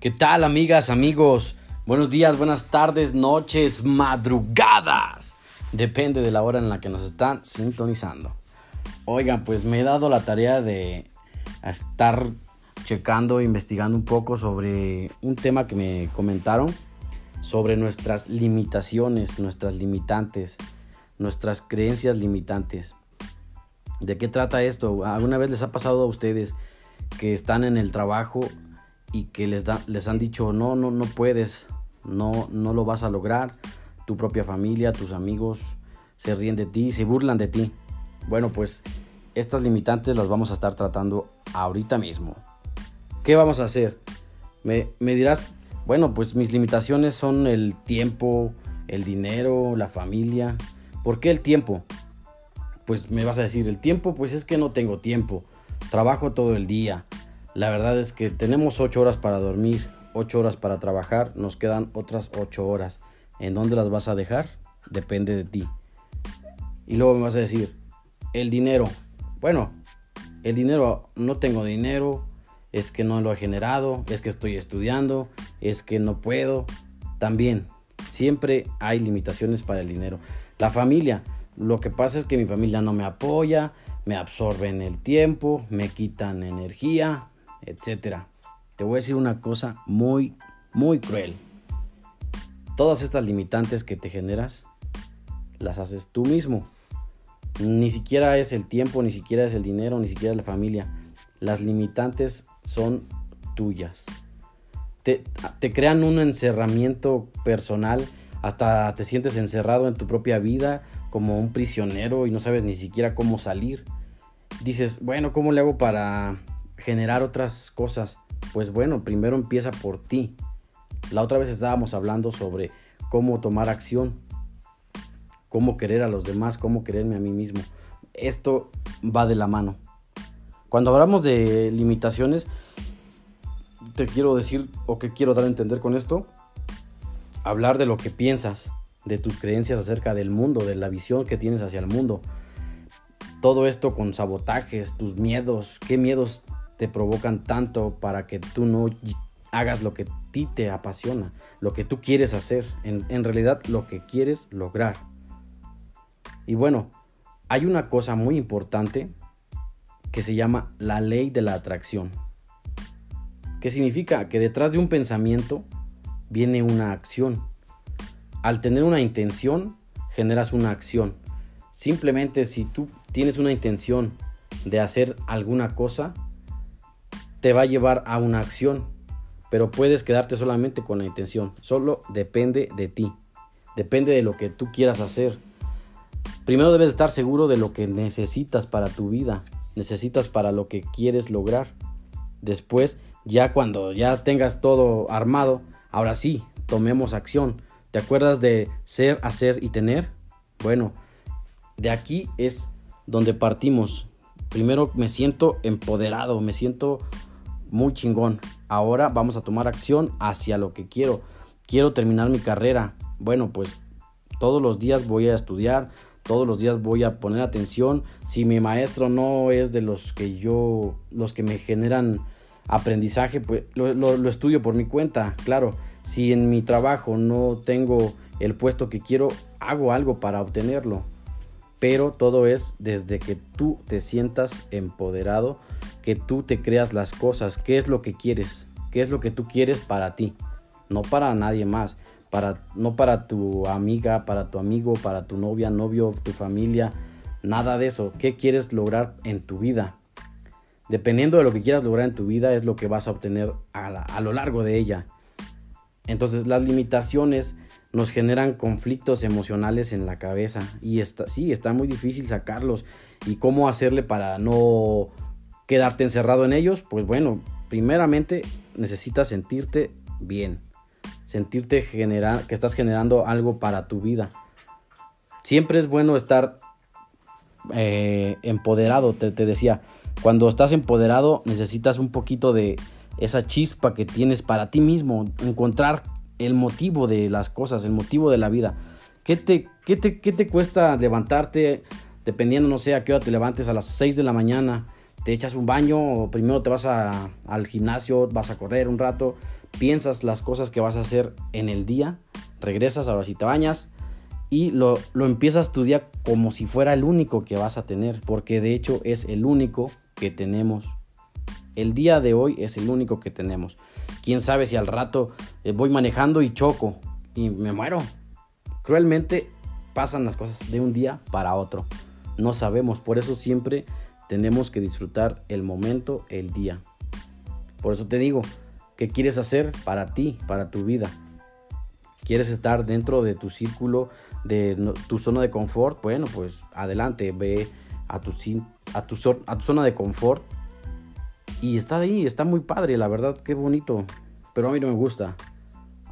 ¿Qué tal amigas, amigos? Buenos días, buenas tardes, noches, madrugadas. Depende de la hora en la que nos están sintonizando. Oigan, pues me he dado la tarea de estar checando, investigando un poco sobre un tema que me comentaron sobre nuestras limitaciones, nuestras limitantes, nuestras creencias limitantes. ¿De qué trata esto? ¿Alguna vez les ha pasado a ustedes que están en el trabajo y que les, da, les han dicho no, no, no puedes, no, no lo vas a lograr, tu propia familia, tus amigos se ríen de ti, se burlan de ti. Bueno, pues estas limitantes las vamos a estar tratando ahorita mismo. ¿Qué vamos a hacer? Me, me dirás, bueno, pues mis limitaciones son el tiempo, el dinero, la familia. ¿Por qué el tiempo? Pues me vas a decir, el tiempo, pues es que no tengo tiempo. Trabajo todo el día. La verdad es que tenemos 8 horas para dormir, 8 horas para trabajar, nos quedan otras 8 horas. ¿En dónde las vas a dejar? Depende de ti. Y luego me vas a decir, el dinero. Bueno, el dinero, no tengo dinero, es que no lo he generado, es que estoy estudiando, es que no puedo. También, siempre hay limitaciones para el dinero. La familia, lo que pasa es que mi familia no me apoya, me absorben el tiempo, me quitan energía, etcétera. Te voy a decir una cosa muy, muy cruel. Todas estas limitantes que te generas, las haces tú mismo. Ni siquiera es el tiempo, ni siquiera es el dinero, ni siquiera es la familia. Las limitantes son tuyas. Te, te, crean un encerramiento personal, hasta te sientes encerrado en tu propia vida como un prisionero y no sabes ni siquiera cómo salir. Dices, bueno, ¿cómo le hago para generar otras cosas? Pues bueno, primero empieza por ti. La otra vez estábamos hablando sobre cómo tomar acción, cómo querer a los demás, cómo quererme a mí mismo. Esto va de la mano. Cuando hablamos de limitaciones, te quiero decir o que quiero dar a entender con esto, hablar de lo que piensas, de tus creencias acerca del mundo, de la visión que tienes hacia el mundo. Todo esto con sabotajes, tus miedos, qué miedos te provocan tanto para que tú no hagas lo que a ti te apasiona, lo que tú quieres hacer, en, en realidad lo que quieres lograr. Y bueno, hay una cosa muy importante que se llama la ley de la atracción. ¿Qué significa? Que detrás de un pensamiento viene una acción. Al tener una intención, generas una acción. Simplemente si tú tienes una intención de hacer alguna cosa, te va a llevar a una acción, pero puedes quedarte solamente con la intención. Solo depende de ti. Depende de lo que tú quieras hacer. Primero debes estar seguro de lo que necesitas para tu vida, necesitas para lo que quieres lograr. Después, ya cuando ya tengas todo armado, ahora sí, tomemos acción. ¿Te acuerdas de ser, hacer y tener? Bueno, de aquí es donde partimos. Primero me siento empoderado, me siento muy chingón. Ahora vamos a tomar acción hacia lo que quiero. Quiero terminar mi carrera. Bueno, pues todos los días voy a estudiar, todos los días voy a poner atención. Si mi maestro no es de los que yo, los que me generan aprendizaje, pues lo, lo estudio por mi cuenta, claro. Si en mi trabajo no tengo el puesto que quiero, hago algo para obtenerlo. Pero todo es desde que tú te sientas empoderado que tú te creas las cosas, qué es lo que quieres, qué es lo que tú quieres para ti, no para nadie más, para, no para tu amiga, para tu amigo, para tu novia, novio, tu familia, nada de eso, qué quieres lograr en tu vida. Dependiendo de lo que quieras lograr en tu vida es lo que vas a obtener a, a lo largo de ella. Entonces las limitaciones nos generan conflictos emocionales en la cabeza. Y está, sí, está muy difícil sacarlos. Y cómo hacerle para no quedarte encerrado en ellos, pues bueno, primeramente necesitas sentirte bien, sentirte que estás generando algo para tu vida. Siempre es bueno estar eh, empoderado, te, te decía, cuando estás empoderado necesitas un poquito de esa chispa que tienes para ti mismo, encontrar el motivo de las cosas, el motivo de la vida. ¿Qué te, qué te, qué te cuesta levantarte, dependiendo, no sé, a qué hora te levantes, a las 6 de la mañana, te echas un baño o primero te vas a, al gimnasio, vas a correr un rato, piensas las cosas que vas a hacer en el día, regresas, ahora sí te bañas y lo, lo empiezas tu día como si fuera el único que vas a tener, porque de hecho es el único que tenemos. El día de hoy es el único que tenemos. Quién sabe si al rato eh, voy manejando y choco y me muero. Cruelmente pasan las cosas de un día para otro. No sabemos, por eso siempre tenemos que disfrutar el momento, el día. Por eso te digo, ¿qué quieres hacer para ti, para tu vida? ¿Quieres estar dentro de tu círculo, de tu zona de confort? Bueno, pues adelante, ve a tu, zona de confort y está ahí, está muy padre, la verdad, qué bonito. Pero a mí no me gusta.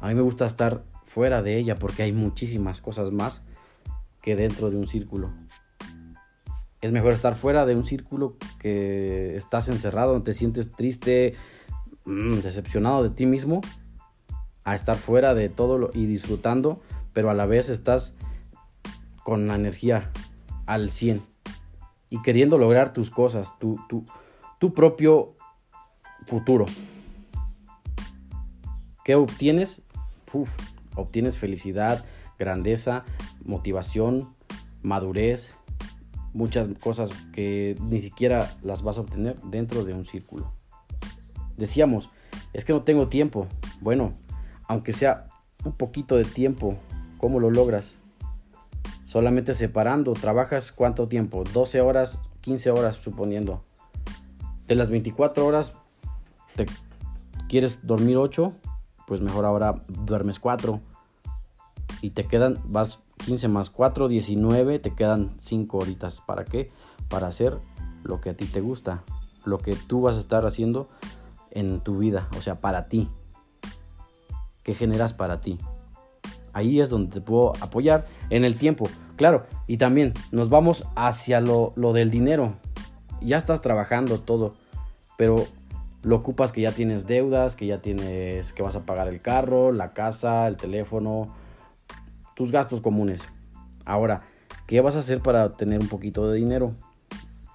A mí me gusta estar fuera de ella porque hay muchísimas cosas más que dentro de un círculo. Es mejor estar fuera de un círculo que estás encerrado, te sientes triste, mm, decepcionado de ti mismo, a estar fuera de todo y disfrutando, pero a la vez estás con la energía al 100 y queriendo lograr tus cosas, tu, tu, tu propio futuro. ¿Qué obtienes? obtienes felicidad, grandeza, motivación, madurez, muchas cosas que ni siquiera las vas a obtener dentro de un círculo. Decíamos, es que no tengo tiempo. Bueno, aunque sea un poquito de tiempo, ¿cómo lo logras? Solamente separando, trabajas cuánto tiempo? 12 horas, 15 horas suponiendo. De las 24 horas, te quieres dormir 8, pues mejor ahora duermes 4. Y te quedan, vas 15 más 4, 19, te quedan 5 horitas. ¿Para qué? Para hacer lo que a ti te gusta, lo que tú vas a estar haciendo en tu vida, o sea, para ti. ¿Qué generas para ti? Ahí es donde te puedo apoyar en el tiempo. Claro, y también nos vamos hacia lo, lo del dinero. Ya estás trabajando todo, pero lo ocupas que ya tienes deudas, que ya tienes que vas a pagar el carro, la casa, el teléfono, tus gastos comunes. Ahora, ¿qué vas a hacer para tener un poquito de dinero?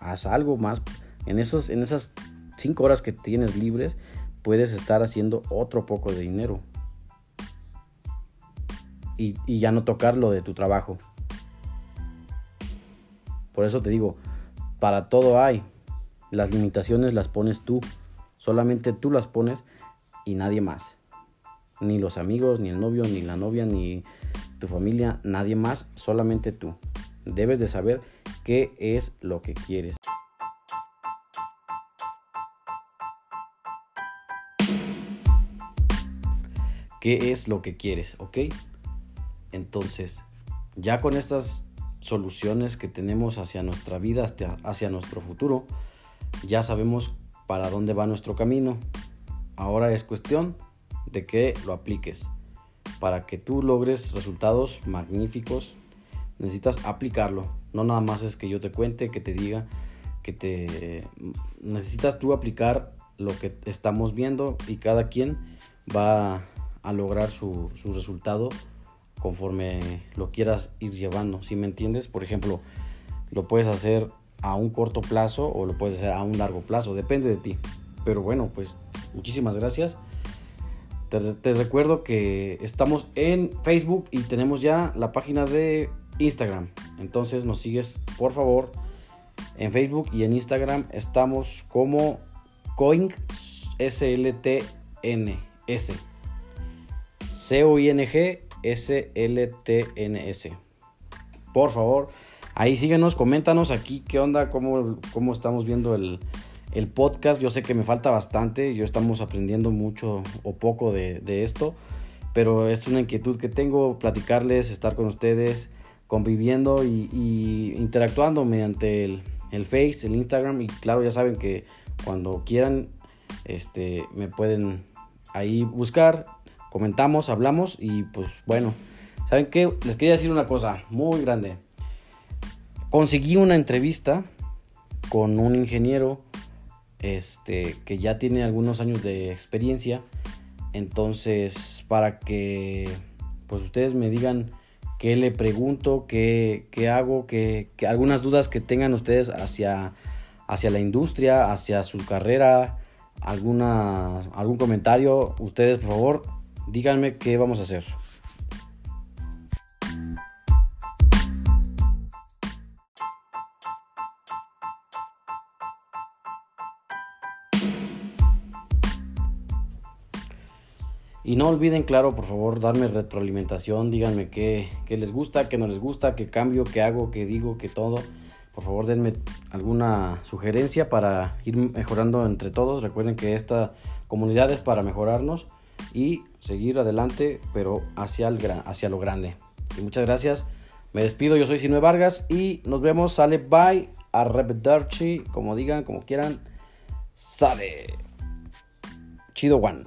Haz algo más. En, en esas 5 horas que tienes libres, puedes estar haciendo otro poco de dinero. Y, y ya no tocar lo de tu trabajo. Por eso te digo, para todo hay. Las limitaciones las pones tú. Solamente tú las pones y nadie más. Ni los amigos, ni el novio, ni la novia, ni tu familia, nadie más, solamente tú. Debes de saber qué es lo que quieres. ¿Qué es lo que quieres? ¿Ok? Entonces, ya con estas soluciones que tenemos hacia nuestra vida, hacia nuestro futuro, ya sabemos para dónde va nuestro camino. Ahora es cuestión de que lo apliques. Para que tú logres resultados magníficos, necesitas aplicarlo. No nada más es que yo te cuente, que te diga, que te... Necesitas tú aplicar lo que estamos viendo y cada quien va a lograr su, su resultado conforme lo quieras ir llevando. Si me entiendes, por ejemplo, lo puedes hacer a un corto plazo o lo puedes hacer a un largo plazo, depende de ti. Pero bueno, pues muchísimas gracias. Te, recuerdo que estamos en Facebook y tenemos ya la página de Instagram. Entonces nos sigues, por favor, en Facebook y en Instagram estamos como Coing SLTN S. C O I N G S L T N S. Por favor, Ahí síguenos, coméntanos aquí qué onda, cómo, cómo estamos viendo el, podcast. Yo sé que me falta bastante, yo estamos aprendiendo mucho o poco de, esto, pero es una inquietud que tengo, platicarles, estar con ustedes, conviviendo y, interactuando mediante el, el, Face, el Instagram y claro, ya saben que cuando quieran este, me pueden ahí buscar, comentamos, hablamos y pues bueno, ¿saben qué? Les quería decir una cosa muy grande. Conseguí una entrevista con un ingeniero este, que ya tiene algunos años de experiencia. Entonces, para que pues ustedes me digan qué le pregunto, qué, qué hago, qué, algunas dudas que tengan ustedes hacia, hacia la industria, hacia su carrera, alguna, algún comentario, ustedes por favor díganme qué vamos a hacer. Y no olviden, claro, por favor, darme retroalimentación, díganme qué, qué, les gusta, qué no les gusta, qué cambio, qué hago, qué digo, qué todo. Por favor, denme alguna sugerencia para ir mejorando entre todos. Recuerden que esta comunidad es para mejorarnos y seguir adelante, pero hacia, el hacia lo grande. Y muchas gracias. Me despido, yo soy Sinue Vargas y nos vemos. Sale bye. Arrivederci, como digan, como quieran. Sale. Chido One.